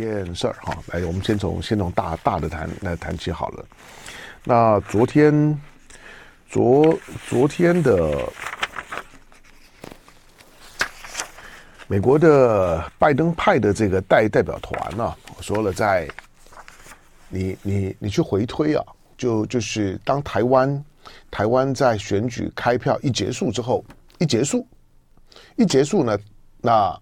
件事儿哈。来，我们先从先从大大的谈来谈起好了。那昨天昨昨天的美国的拜登派的这个代代表团呢、啊，我说了，在你你你去回推啊，就就是当台湾台湾在选举开票一结束之后，一结束一结束呢，那。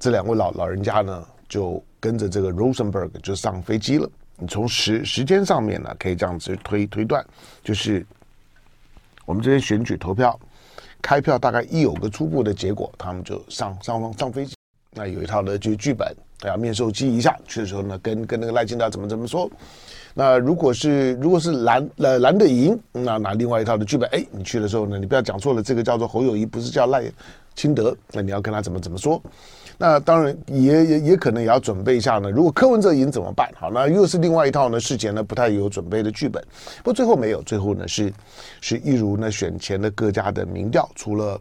这两位老老人家呢，就跟着这个 Rosenberg 就上飞机了。你从时时间上面呢，可以这样子推推断，就是我们这些选举投票开票，大概一有个初步的结果，他们就上上上飞机。那有一套的就剧本，要面授机一下去的时候呢，跟跟那个赖清德怎么怎么说。那如果是如果是蓝呃蓝的赢，那拿另外一套的剧本。哎，你去的时候呢，你不要讲错了，这个叫做侯友谊，不是叫赖清德。那你要跟他怎么怎么说？那当然也也也可能也要准备一下呢。如果柯文哲赢怎么办？好，那又是另外一套呢。事前呢不太有准备的剧本。不过最后没有，最后呢是是一如呢选前的各家的民调，除了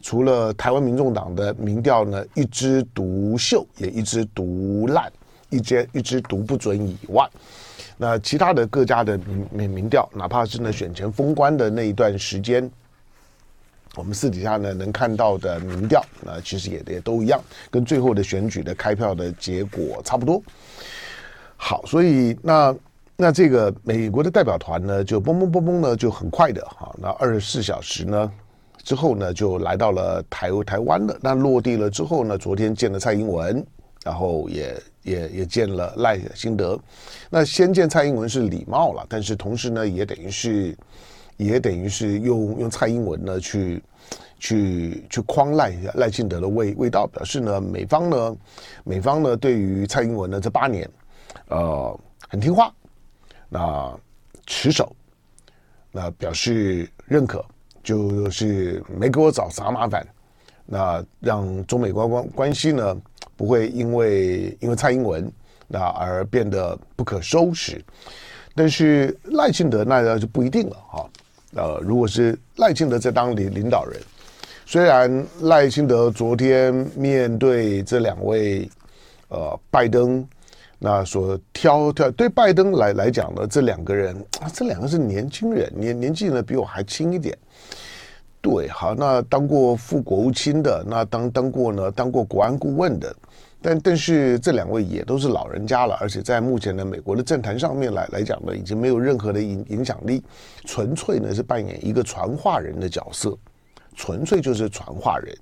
除了台湾民众党的民调呢一枝独秀，也一枝独烂，一枝一枝独不准以外，那其他的各家的民民民调，哪怕是呢选前封关的那一段时间。我们私底下呢能看到的民调，那其实也也都一样，跟最后的选举的开票的结果差不多。好，所以那那这个美国的代表团呢，就嘣嘣嘣嘣呢，就很快的哈，那二十四小时呢之后呢，就来到了台台湾了。那落地了之后呢，昨天见了蔡英文，然后也也也见了赖清德。那先见蔡英文是礼貌了，但是同时呢，也等于是。也等于是用用蔡英文呢去去去框赖赖清德的味味道，表示呢美方呢美方呢对于蔡英文呢这八年呃很听话，那持守，那表示认可，就是没给我找啥麻烦，那让中美关关关系呢不会因为因为蔡英文那而变得不可收拾，但是赖清德那就不一定了哈。呃，如果是赖清德在当领领导人，虽然赖清德昨天面对这两位呃拜登，那所挑挑对拜登来来讲呢，这两个人，这两个是年轻人，年年纪呢比我还轻一点。对，好，那当过副国务卿的，那当当过呢，当过国安顾问的。但但是这两位也都是老人家了，而且在目前的美国的政坛上面来来讲呢，已经没有任何的影影响力，纯粹呢是扮演一个传话人的角色，纯粹就是传话人。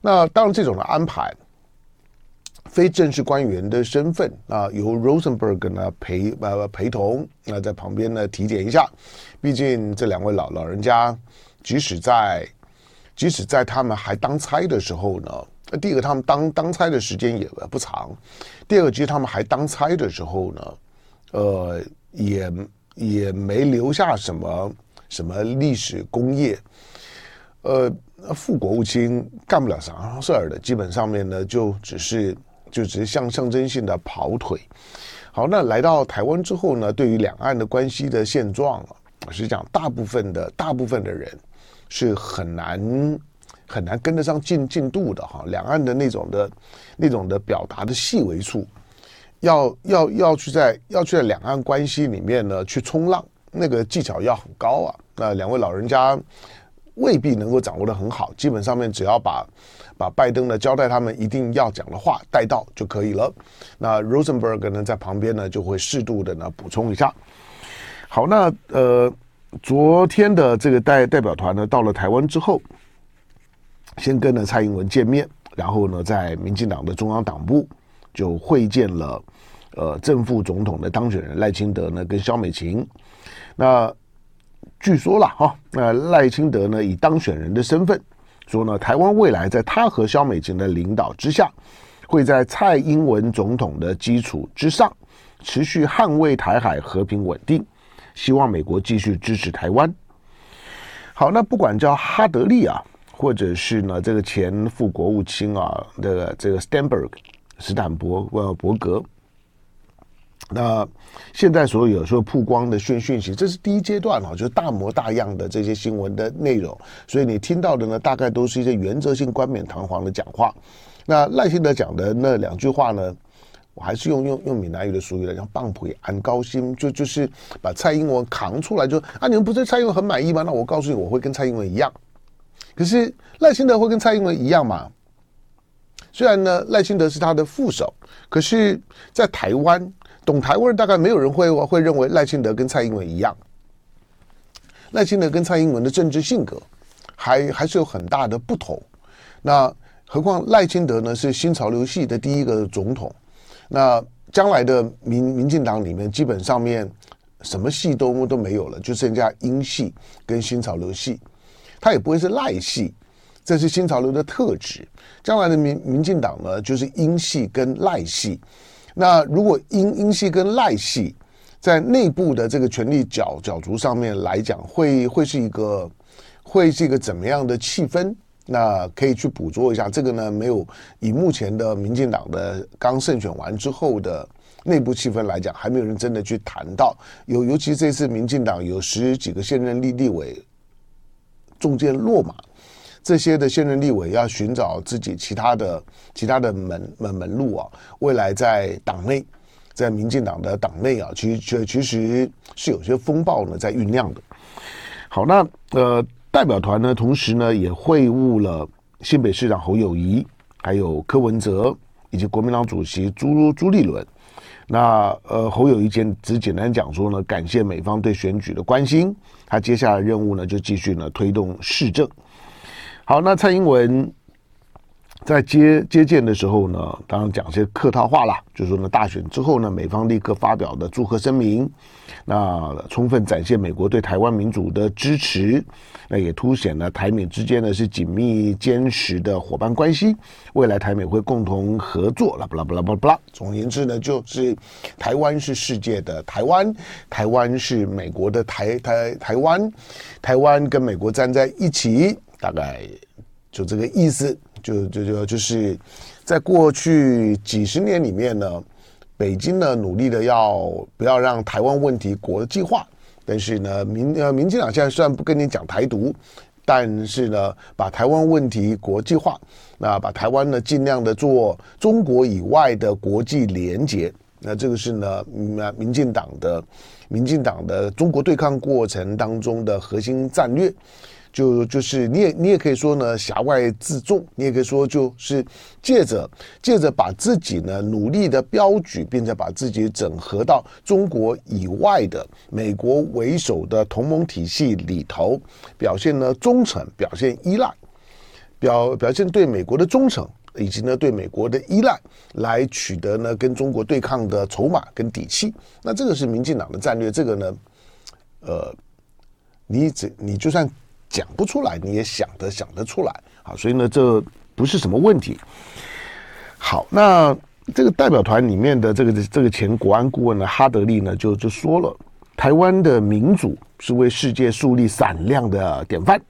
那当然这种的安排，非正式官员的身份啊，由 Rosenberg 呢陪呃陪同，那在旁边呢提点一下。毕竟这两位老老人家，即使在即使在他们还当差的时候呢。第一个，他们当当差的时间也不长；第二个，其实他们还当差的时候呢，呃，也也没留下什么什么历史功业。呃，副国务卿干不了啥事儿的，基本上面呢，就只是就只是象象征性的跑腿。好，那来到台湾之后呢，对于两岸的关系的现状啊，实际上大部分的大部分的人是很难。很难跟得上进进度的哈，两岸的那种的、那种的表达的细微处，要要要去在要去在两岸关系里面呢去冲浪，那个技巧要很高啊。那两位老人家未必能够掌握的很好，基本上面只要把把拜登呢交代他们一定要讲的话带到就可以了。那 Rosenberg 呢在旁边呢就会适度的呢补充一下。好，那呃昨天的这个代代表团呢到了台湾之后。先跟了蔡英文见面，然后呢，在民进党的中央党部就会见了呃正副总统的当选人赖清德呢，跟萧美琴。那据说了哈，那赖清德呢以当选人的身份说呢，台湾未来在他和萧美琴的领导之下，会在蔡英文总统的基础之上，持续捍卫台海和平稳定，希望美国继续支持台湾。好，那不管叫哈德利啊。或者是呢，这个前副国务卿啊，这个这个 Stanberg 史坦伯呃伯格，那现在所有说曝光的讯讯息，这是第一阶段啊，就大模大样的这些新闻的内容，所以你听到的呢，大概都是一些原则性冠冕堂皇的讲话。那赖清德讲的那两句话呢，我还是用用用闽南语的俗语来讲，棒槌安高薪，就就是把蔡英文扛出来就，就啊，你们不是蔡英文很满意吗？那我告诉你，我会跟蔡英文一样。可是赖清德会跟蔡英文一样吗？虽然呢，赖清德是他的副手，可是，在台湾懂台湾人大概没有人会会认为赖清德跟蔡英文一样。赖清德跟蔡英文的政治性格还还是有很大的不同。那何况赖清德呢，是新潮流系的第一个总统。那将来的民民进党里面，基本上面什么系都都没有了，就剩下英系跟新潮流系。它也不会是赖系，这是新潮流的特质。将来的民民进党呢，就是英系跟赖系。那如果英英系跟赖系在内部的这个权力角角逐上面来讲，会会是一个会是一个怎么样的气氛？那可以去捕捉一下，这个呢，没有以目前的民进党的刚胜选完之后的内部气氛来讲，还没有人真的去谈到。尤尤其这次民进党有十几个现任立立委中箭落马，这些的现任立委要寻找自己其他的其他的门门门路啊，未来在党内，在民进党的党内啊，其实其实是有些风暴呢在酝酿的。好，那呃。代表团呢，同时呢也会晤了新北市长侯友谊，还有柯文哲以及国民党主席朱朱立伦。那呃，侯友谊简只简单讲说呢，感谢美方对选举的关心。他接下来任务呢，就继续呢推动市政。好，那蔡英文在接接见的时候呢，当然讲些客套话啦，就是说呢，大选之后呢，美方立刻发表的祝贺声明，那充分展现美国对台湾民主的支持。那也凸显了台美之间呢是紧密坚实的伙伴关系，未来台美会共同合作，啦不啦不啦不啦不啦。总而言之呢，就是台湾是世界的台湾，台湾是美国的台台台湾，台湾跟美国站在一起，大概就这个意思。就就就就是在过去几十年里面呢，北京呢努力的要不要让台湾问题国际化。但是呢，民呃，民进党现在虽然不跟你讲台独，但是呢，把台湾问题国际化，那把台湾呢尽量的做中国以外的国际连结，那这个是呢，民民进党的民进党的中国对抗过程当中的核心战略。就就是你也你也可以说呢，挟外自重，你也可以说就是借着借着把自己呢努力的标举，并且把自己整合到中国以外的美国为首的同盟体系里头，表现呢忠诚，表现依赖，表表现对美国的忠诚，以及呢对美国的依赖，来取得呢跟中国对抗的筹码跟底气。那这个是民进党的战略，这个呢，呃，你只你就算。讲不出来，你也想得想得出来啊！所以呢，这不是什么问题。好，那这个代表团里面的这个这个前国安顾问呢，哈德利呢，就就说了，台湾的民主是为世界树立闪亮的典范。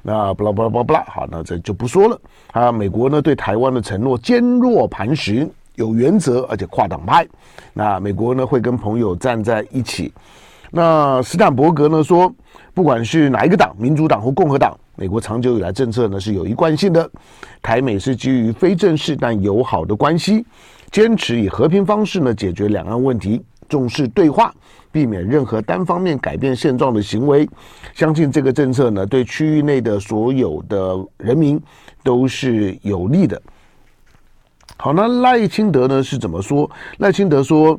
那不啦不啦不啦不啦，好，那这就不说了。啊，美国呢对台湾的承诺坚若磐石，有原则，而且跨党派。那美国呢会跟朋友站在一起。那斯坦伯格呢说，不管是哪一个党，民主党或共和党，美国长久以来政策呢是有一贯性的，台美是基于非正式但友好的关系，坚持以和平方式呢解决两岸问题，重视对话，避免任何单方面改变现状的行为。相信这个政策呢对区域内的所有的人民都是有利的。好，那赖清德呢是怎么说？赖清德说。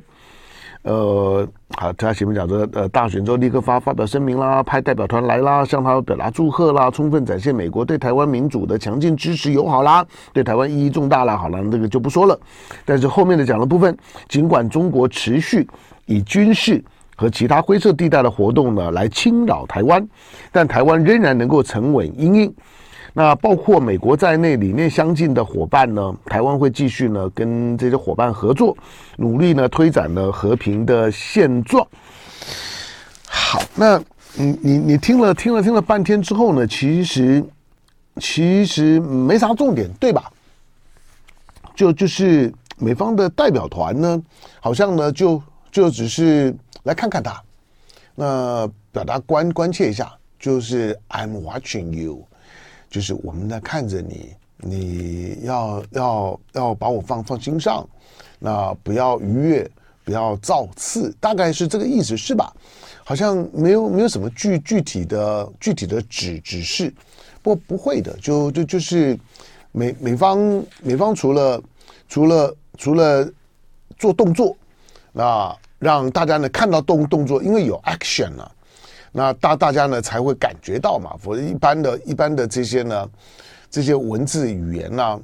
呃，好，他前面讲的，呃，大选之后立刻发发表声明啦，派代表团来啦，向他表达祝贺啦，充分展现美国对台湾民主的强劲支持友好啦，对台湾意义重大啦。好了，这个就不说了。但是后面的讲的部分，尽管中国持续以军事和其他灰色地带的活动呢来侵扰台湾，但台湾仍然能够沉稳因应。那包括美国在内理念相近的伙伴呢，台湾会继续呢跟这些伙伴合作，努力呢推展呢和平的现状。好，那你你你听了听了听了半天之后呢，其实其实没啥重点，对吧？就就是美方的代表团呢，好像呢就就只是来看看他，那表达关关切一下，就是 I'm watching you。就是我们在看着你，你要要要把我放放心上，那不要逾越，不要造次，大概是这个意思，是吧？好像没有没有什么具具体的具体的指指示，不不会的，就就就是美美方美方除了除了除了做动作，那让大家呢看到动动作，因为有 action 了，那大大家呢才会感觉到嘛，否则一般的一般的这些呢这些文字语言呢。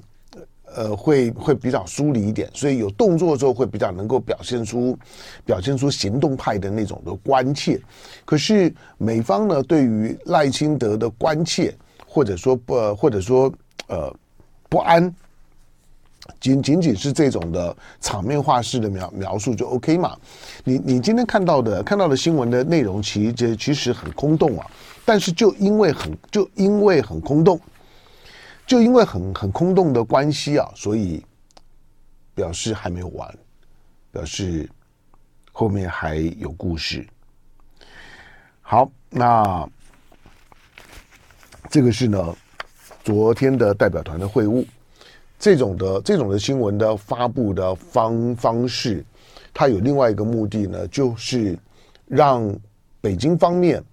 呃，会会比较疏离一点，所以有动作之后会比较能够表现出表现出行动派的那种的关切。可是美方呢，对于赖清德的关切，或者说不，或者说呃不安，仅仅仅是这种的场面话式的描描述就 OK 嘛？你你今天看到的看到的新闻的内容，其实其实很空洞啊。但是就因为很就因为很空洞。就因为很很空洞的关系啊，所以表示还没有完，表示后面还有故事。好，那这个是呢，昨天的代表团的会晤，这种的这种的新闻的发布的方方式，它有另外一个目的呢，就是让北京方面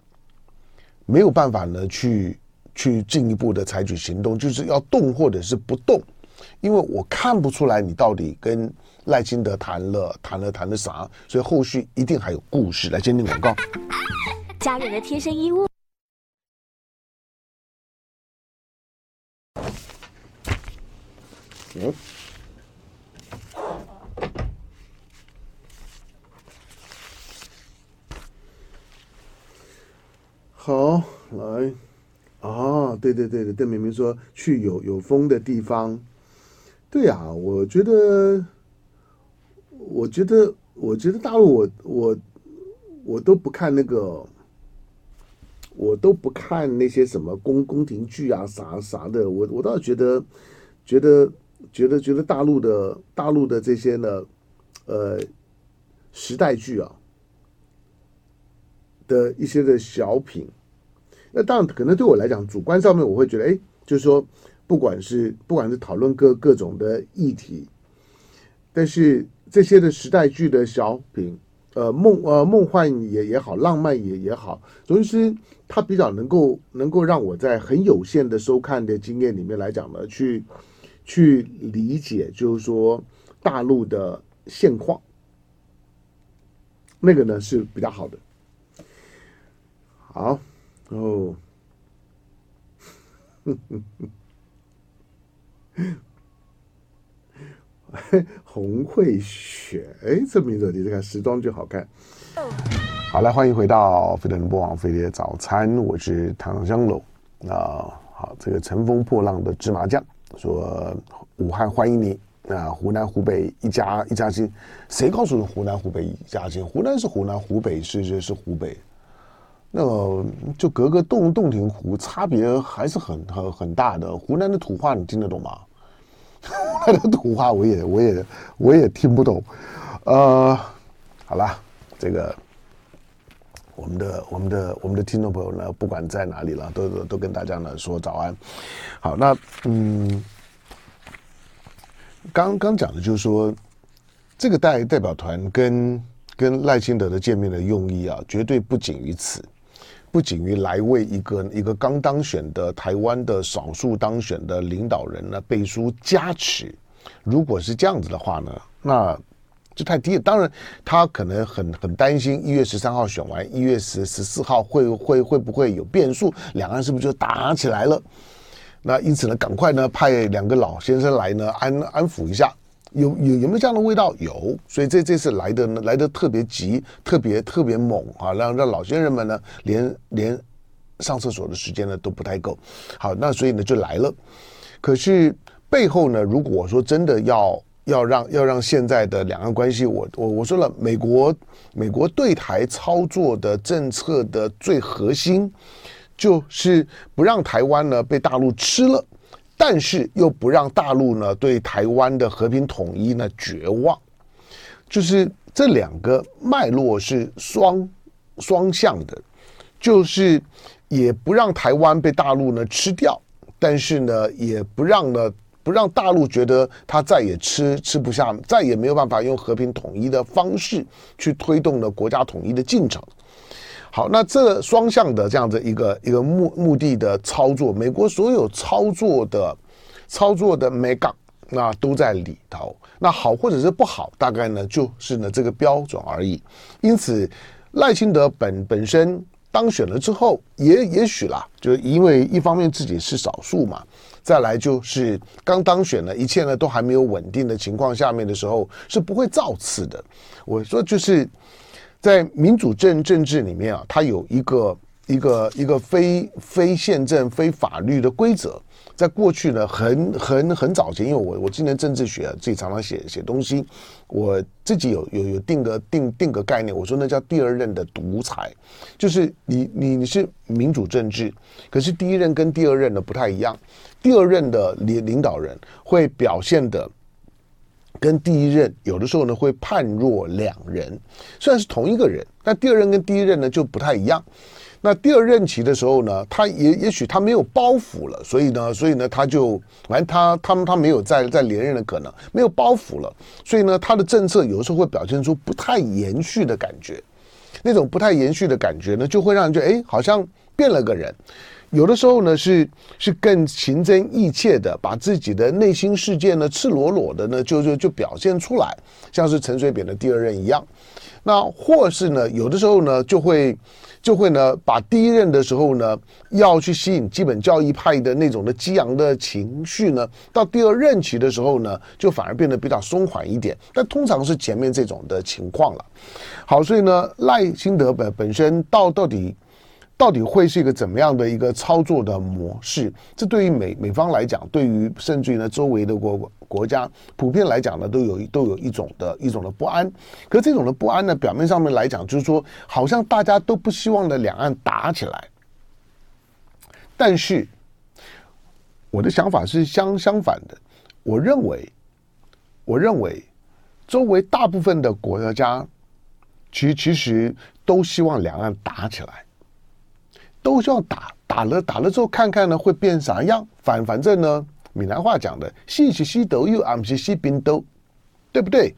没有办法呢去。去进一步的采取行动，就是要动或者是不动，因为我看不出来你到底跟赖清德谈了谈了谈了啥，所以后续一定还有故事。来，先听广告。家人的贴身衣物。嗯。好，来。哦，对对对对，邓明明说去有有风的地方，对啊，我觉得，我觉得，我觉得大陆我我我都不看那个，我都不看那些什么宫宫廷剧啊啥啥的，我我倒觉得觉得觉得觉得大陆的大陆的这些呢，呃，时代剧啊的一些的小品。那当然，可能对我来讲，主观上面我会觉得，哎，就是说，不管是不管是讨论各各种的议题，但是这些的时代剧的小品，呃，梦呃梦幻也也好，浪漫也也好，总之它比较能够能够让我在很有限的收看的经验里面来讲呢，去去理解，就是说大陆的现况，那个呢是比较好的。好。哦，哼哼哼，洪慧雪，哎，这名字你这个时装就好看。好了，欢迎回到飞碟联播网飞碟早餐，我是唐香龙。啊，好，这个乘风破浪的芝麻酱说武汉欢迎你。啊，湖南湖北一家一家亲，谁告诉你湖南湖北一家亲？湖南是湖南，湖北是是是湖北。那个就隔个洞洞庭湖，差别还是很很很大的。湖南的土话你听得懂吗？湖南的土话我也我也我也听不懂。呃，好了，这个我们的我们的我们的听众朋友呢，不管在哪里了，都都都跟大家呢说早安。好，那嗯，刚刚讲的就是说，这个代代表团跟跟赖清德的见面的用意啊，绝对不仅于此。不仅于来为一个一个刚当选的台湾的少数当选的领导人呢背书加持，如果是这样子的话呢，那就太低了。当然，他可能很很担心一月十三号选完，一月十十四号会会会不会有变数，两岸是不是就打起来了？那因此呢，赶快呢派两个老先生来呢安安抚一下。有有有没有这样的味道？有，所以这这次来的呢，来的特别急，特别特别猛啊！让让老先生们呢，连连上厕所的时间呢都不太够。好，那所以呢就来了。可是背后呢，如果说真的要要让要让现在的两岸关系，我我我说了，美国美国对台操作的政策的最核心，就是不让台湾呢被大陆吃了。但是又不让大陆呢对台湾的和平统一呢绝望，就是这两个脉络是双双向的，就是也不让台湾被大陆呢吃掉，但是呢也不让呢不让大陆觉得他再也吃吃不下，再也没有办法用和平统一的方式去推动了国家统一的进程。好，那这双向的这样的一个一个目目的的操作，美国所有操作的操作的眉角，那都在里头。那好或者是不好，大概呢就是呢这个标准而已。因此，赖清德本本身当选了之后，也也许啦，就是因为一方面自己是少数嘛，再来就是刚当选了，一切呢都还没有稳定的情况下面的时候，是不会造次的。我说就是。在民主政政治里面啊，它有一个一个一个非非宪政非法律的规则。在过去呢，很很很早前，因为我我今年政治学自己常常写写东西，我自己有有有定个定定个概念，我说那叫第二任的独裁，就是你你你是民主政治，可是第一任跟第二任的不太一样，第二任的领领导人会表现的。跟第一任有的时候呢会判若两人，虽然是同一个人，但第二任跟第一任呢就不太一样。那第二任期的时候呢，他也也许他没有包袱了，所以呢，所以呢他就反正他他们他没有再再连任的可能，没有包袱了，所以呢他的政策有时候会表现出不太延续的感觉，那种不太延续的感觉呢，就会让人觉得哎，好像变了个人。有的时候呢，是是更情真意切的，把自己的内心世界呢，赤裸裸的呢，就就就表现出来，像是陈水扁的第二任一样。那或是呢，有的时候呢，就会就会呢，把第一任的时候呢，要去吸引基本教义派的那种的激昂的情绪呢，到第二任期的时候呢，就反而变得比较松缓一点。但通常是前面这种的情况了。好，所以呢，赖清德本本身到到底。到底会是一个怎么样的一个操作的模式？这对于美美方来讲，对于甚至于呢周围的国国家，普遍来讲呢，都有都有一种的一种的不安。可这种的不安呢，表面上面来讲，就是说好像大家都不希望的两岸打起来。但是我的想法是相相反的，我认为，我认为周围大部分的国家，其其实都希望两岸打起来。都需要打，打了打了之后看看呢会变啥样？反反正呢，闽南话讲的“信是死都有，俺们是死兵都”，对不对？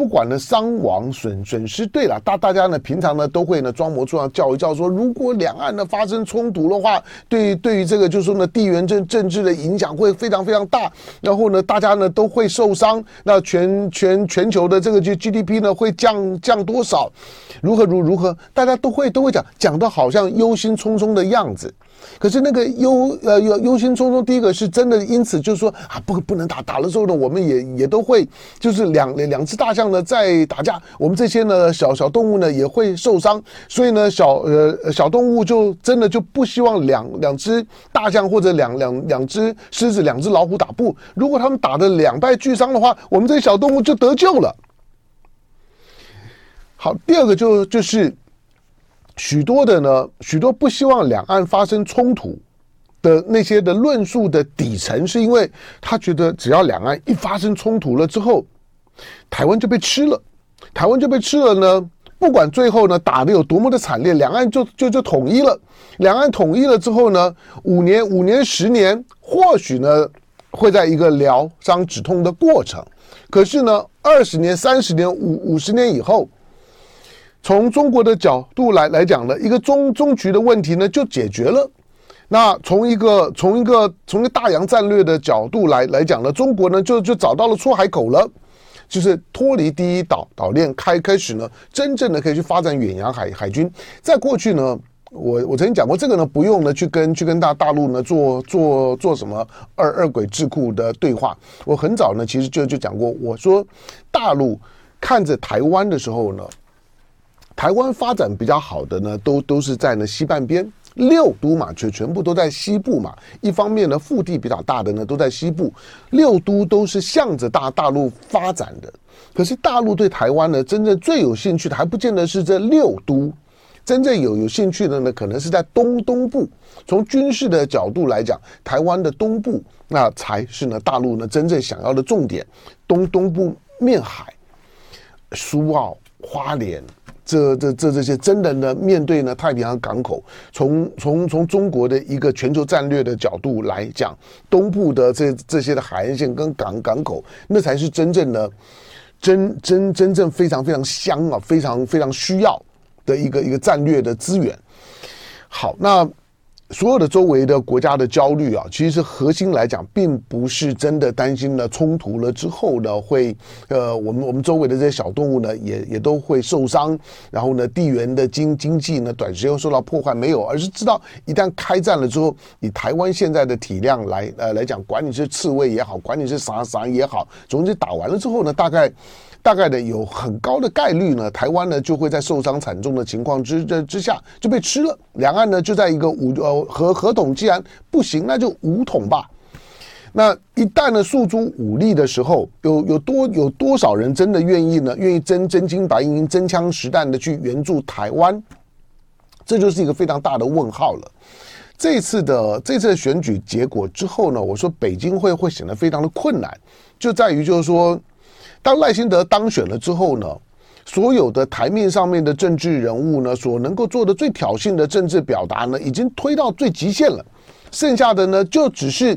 不管呢伤亡损损失，对了，大大家呢平常呢都会呢装模作样叫一叫说，如果两岸呢发生冲突的话，对对于这个就是说呢地缘政政治的影响会非常非常大，然后呢大家呢都会受伤，那全全全球的这个就 GDP 呢会降降多少？如何如如何？大家都会都会讲讲的好像忧心忡忡的样子。可是那个忧呃忧忧心忡忡，第一个是真的，因此就是说啊，不不能打，打了之后呢，我们也也都会就是两两只大象呢在打架，我们这些呢小小动物呢也会受伤，所以呢小呃小动物就真的就不希望两两只大象或者两两两只狮子、两只老虎打不，如果他们打得两败俱伤的话，我们这些小动物就得救了。好，第二个就就是。许多的呢，许多不希望两岸发生冲突的那些的论述的底层，是因为他觉得只要两岸一发生冲突了之后，台湾就被吃了，台湾就被吃了呢。不管最后呢打得有多么的惨烈，两岸就就就统一了。两岸统一了之后呢，五年、五年、十年，或许呢会在一个疗伤止痛的过程。可是呢，二十年、三十年、五五十年以后。从中国的角度来来讲呢，一个中中局的问题呢就解决了。那从一个从一个从一个大洋战略的角度来来讲呢，中国呢就就找到了出海口了，就是脱离第一岛岛链，开开始呢真正的可以去发展远洋海海军。在过去呢，我我曾经讲过这个呢，不用呢去跟去跟大大陆呢做做做什么二二轨智库的对话。我很早呢其实就就讲过，我说大陆看着台湾的时候呢。台湾发展比较好的呢，都都是在呢西半边六都嘛，全全部都在西部嘛。一方面呢，腹地比较大的呢都在西部，六都都是向着大大陆发展的。可是大陆对台湾呢，真正最有兴趣的还不见得是这六都，真正有有兴趣的呢，可能是在东东部。从军事的角度来讲，台湾的东部那才是呢大陆呢真正想要的重点。东东部面海，苏澳、花莲。这这这这些真的呢，面对呢太平洋港口，从从从中国的一个全球战略的角度来讲，东部的这这些的海岸线跟港港口，那才是真正的真真真正非常非常香啊，非常非常需要的一个一个战略的资源。好，那。所有的周围的国家的焦虑啊，其实核心来讲，并不是真的担心呢冲突了之后呢会，呃，我们我们周围的这些小动物呢也也都会受伤，然后呢地缘的经经济呢短时间受到破坏，没有，而是知道一旦开战了之后，以台湾现在的体量来呃来讲，管你是刺猬也好，管你是啥啥也好，总之打完了之后呢，大概。大概的有很高的概率呢，台湾呢就会在受伤惨重的情况之之之下就被吃了。两岸呢就在一个五呃和和统，既然不行，那就武统吧。那一旦呢诉诸武力的时候，有有多有多少人真的愿意呢？愿意真真金白银、真枪实弹的去援助台湾？这就是一个非常大的问号了。这次的这次的选举结果之后呢，我说北京会会显得非常的困难，就在于就是说。当赖清德当选了之后呢，所有的台面上面的政治人物呢，所能够做的最挑衅的政治表达呢，已经推到最极限了。剩下的呢，就只是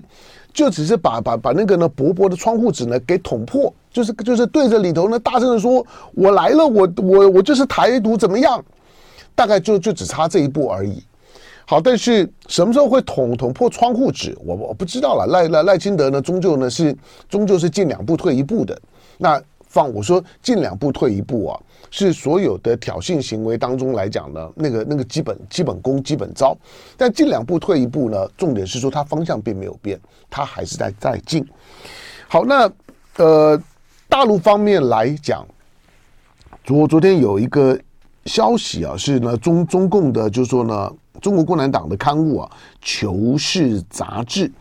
就只是把把把那个呢薄薄的窗户纸呢给捅破，就是就是对着里头呢大声的说：“我来了，我我我就是台独，怎么样？”大概就就只差这一步而已。好，但是什么时候会捅捅破窗户纸，我我不知道了。赖赖赖清德呢，终究呢是终究是进两步退一步的。那放我说进两步退一步啊，是所有的挑衅行为当中来讲呢，那个那个基本基本功基本招。但进两步退一步呢，重点是说它方向并没有变，它还是在在进。好，那呃大陆方面来讲，昨昨天有一个消息啊，是呢中中共的，就是说呢中国共产党的刊物啊《求是》杂志，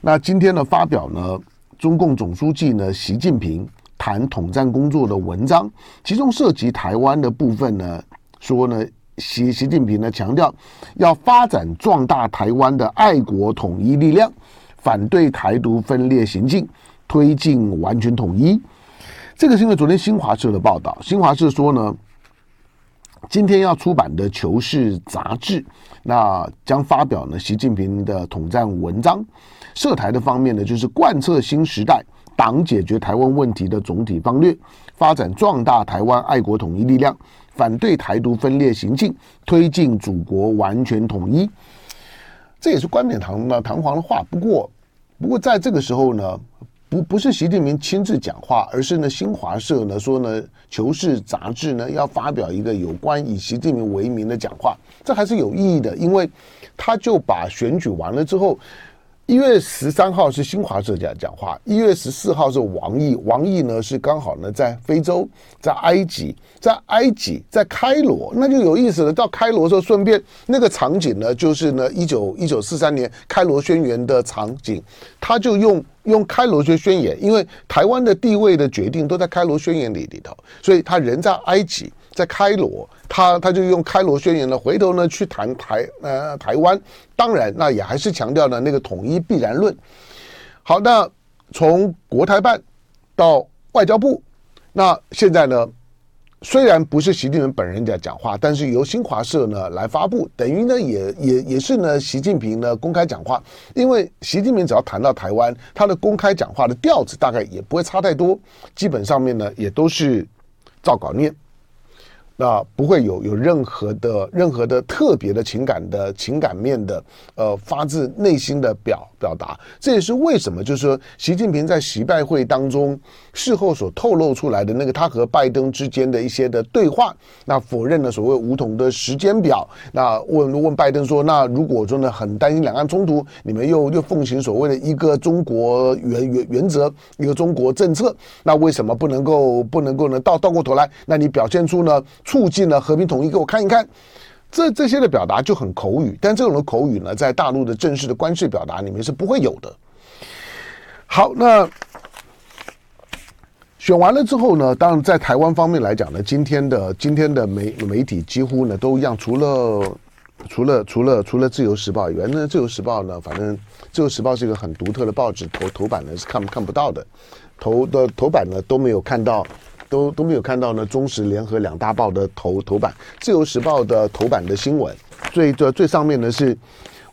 那今天呢发表呢中共总书记呢习近平。谈统战工作的文章，其中涉及台湾的部分呢，说呢，习习近平呢强调要发展壮大台湾的爱国统一力量，反对台独分裂行径，推进完全统一。这个是因为昨天新华社的报道，新华社说呢，今天要出版的《求是》杂志，那将发表呢习近平的统战文章，涉台的方面呢，就是贯彻新时代。党解决台湾问题的总体方略，发展壮大台湾爱国统一力量，反对台独分裂行径，推进祖国完全统一。这也是冠冕堂呢堂皇的话。不过，不过在这个时候呢，不不是习近平亲自讲话，而是呢新华社呢说呢《求是》杂志呢要发表一个有关以习近平为名的讲话，这还是有意义的，因为他就把选举完了之后。一月十三号是新华社讲讲话，一月十四号是王毅，王毅呢是刚好呢在非洲，在埃及，在埃及，在开罗，那就有意思了。到开罗的时候，顺便那个场景呢，就是呢一九一九四三年开罗宣言的场景，他就用用开罗宣宣言，因为台湾的地位的决定都在开罗宣言里里头，所以他人在埃及。在开罗，他他就用开罗宣言呢，回头呢去谈台呃台湾，当然那也还是强调了那个统一必然论。好，那从国台办到外交部，那现在呢，虽然不是习近平本人在讲话，但是由新华社呢来发布，等于呢也也也是呢习近平呢公开讲话，因为习近平只要谈到台湾，他的公开讲话的调子大概也不会差太多，基本上面呢也都是照稿念。那不会有有任何的任何的特别的情感的情感面的呃发自内心的表表达，这也是为什么就是说习近平在习拜会当中事后所透露出来的那个他和拜登之间的一些的对话，那否认了所谓武统的时间表，那问问拜登说，那如果说呢很担心两岸冲突，你们又又奉行所谓的一个中国原原原则，一个中国政策，那为什么不能够不能够呢倒倒过头来，那你表现出呢？促进了和平统一，给我看一看，这这些的表达就很口语，但这种的口语呢，在大陆的正式的官式表达里面是不会有的。好，那选完了之后呢，当然在台湾方面来讲呢，今天的今天的媒媒体几乎呢都一样，除了除了除了除了自由时报以外，那自由时报呢，反正自由时报是一个很独特的报纸，头头版呢是看看不到的，头的头版呢都没有看到。都都没有看到呢。中时联合两大报的头头版，自由时报的头版的新闻，最最最上面呢是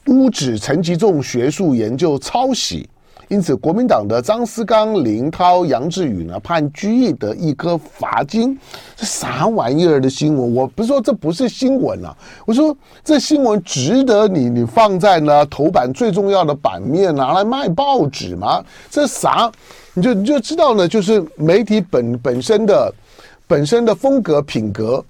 乌指陈吉仲学术研究抄袭。因此，国民党的张思刚、林涛、杨志宇呢，判拘役得一颗罚金，这啥玩意儿的新闻？我不是说这不是新闻啊，我说这新闻值得你你放在呢头版最重要的版面拿来卖报纸吗？这啥？你就你就知道呢，就是媒体本本身的本身的风格品格。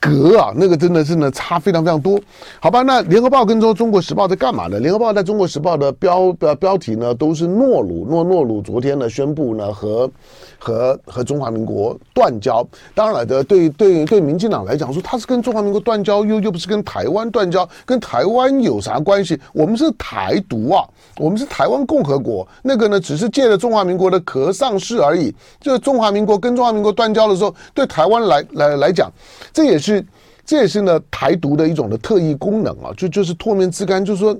格啊，那个真的是呢，差非常非常多，好吧？那联合报跟中中国时报在干嘛呢？联合报在中国时报的标标标题呢，都是诺鲁诺诺鲁昨天呢宣布呢和和和中华民国断交。当然了，对对对，民进党来讲说他是跟中华民国断交，又又不是跟台湾断交，跟台湾有啥关系？我们是台独啊，我们是台湾共和国，那个呢只是借了中华民国的壳上市而已。就是中华民国跟中华民国断交的时候，对台湾来来来讲，这也是。是，这也是呢台独的一种的特异功能啊，就就是唾面自干，就是说。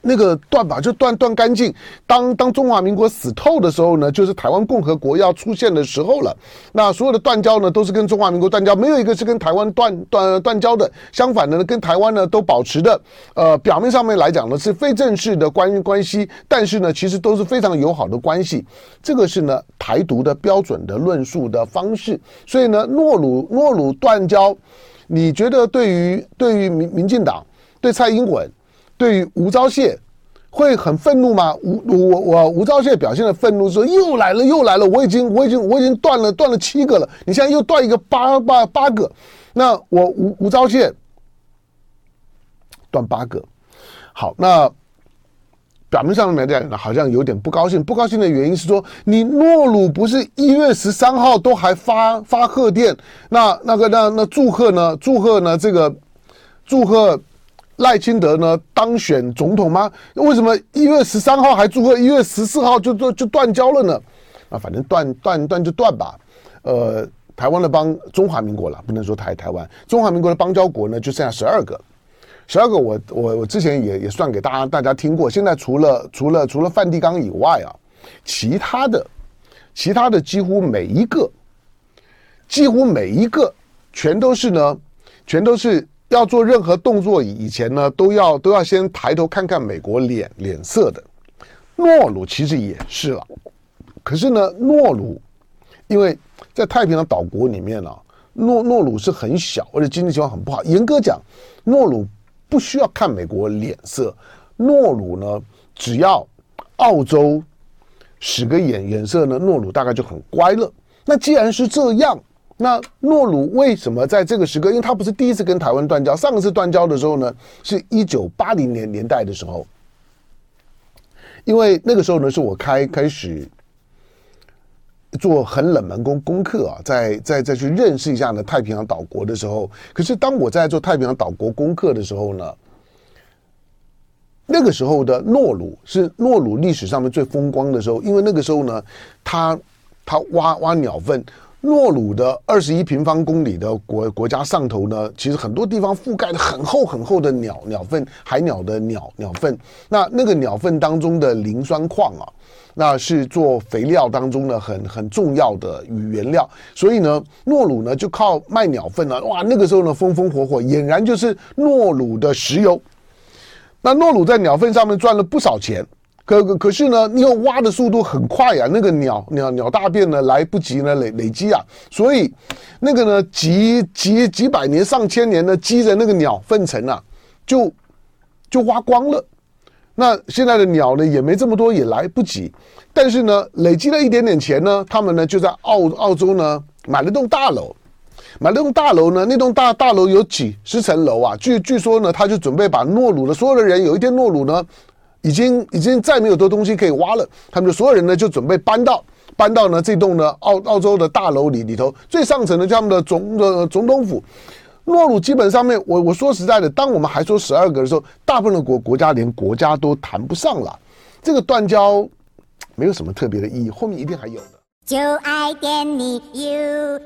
那个断吧，就断断干净。当当中华民国死透的时候呢，就是台湾共和国要出现的时候了。那所有的断交呢，都是跟中华民国断交，没有一个是跟台湾断断断交的。相反的呢，跟台湾呢都保持的，呃，表面上面来讲呢是非正式的关关系，但是呢其实都是非常友好的关系。这个是呢台独的标准的论述的方式。所以呢，诺鲁诺鲁断交，你觉得对于对于民民进党对蔡英文？对于吴钊燮会很愤怒吗？吴我我吴钊燮表现的愤怒说又来了又来了，我已经我已经我已经断了断了七个了，你现在又断一个八八八个，那我吴吴钊燮断八个，好，那表面上面来讲好像有点不高兴，不高兴的原因是说你诺鲁不是一月十三号都还发发贺电，那那个那那祝贺呢？祝贺呢？这个祝贺。赖清德呢当选总统吗？为什么一月十三号还祝贺，一月十四号就就就断交了呢？啊，反正断断断就断吧。呃，台湾的邦中华民国了，不能说台台湾，中华民国的邦交国呢就剩下十二个，十二个我我我之前也也算给大家大家听过。现在除了除了除了梵蒂冈以外啊，其他的其他的几乎每一个，几乎每一个全都是呢，全都是。要做任何动作以前呢，都要都要先抬头看看美国脸脸色的。诺鲁其实也是了，可是呢，诺鲁因为在太平洋岛国里面呢、诺诺鲁是很小，而且经济情况很不好。严格讲，诺鲁不需要看美国脸色，诺鲁呢，只要澳洲使个眼眼色呢，诺鲁大概就很乖了。那既然是这样。那诺鲁为什么在这个时刻？因为他不是第一次跟台湾断交，上一次断交的时候呢，是一九八零年年代的时候。因为那个时候呢，是我开开始做很冷门功功课啊，再再再去认识一下呢太平洋岛国的时候。可是当我在做太平洋岛国功课的时候呢，那个时候的诺鲁是诺鲁历史上面最风光的时候，因为那个时候呢，他他挖挖鸟粪。诺鲁的二十一平方公里的国国家上头呢，其实很多地方覆盖的很厚很厚的鸟鸟粪，海鸟的鸟鸟粪。那那个鸟粪当中的磷酸矿啊，那是做肥料当中的很很重要的原料。所以呢，诺鲁呢就靠卖鸟粪呢，哇，那个时候呢风风火火，俨然就是诺鲁的石油。那诺鲁在鸟粪上面赚了不少钱。可可是呢，你要挖的速度很快呀，那个鸟鸟鸟大便呢来不及呢累累积啊，所以那个呢几几几百年上千年呢积着那个鸟粪尘啊，就就挖光了。那现在的鸟呢也没这么多，也来不及。但是呢，累积了一点点钱呢，他们呢就在澳澳洲呢买了栋大楼，买了栋大楼呢，那栋大大楼有几十层楼啊。据据说呢，他就准备把诺鲁的所有的人，有一天诺鲁呢。已经已经再没有多东西可以挖了，他们就所有人呢就准备搬到搬到呢这栋呢澳澳洲的大楼里里头，最上层的叫他们的总的总统府。诺鲁基本上面，我我说实在的，当我们还说十二个的时候，大部分的国国家连国家都谈不上了，这个断交没有什么特别的意义，后面一定还有的。就爱点你 UFO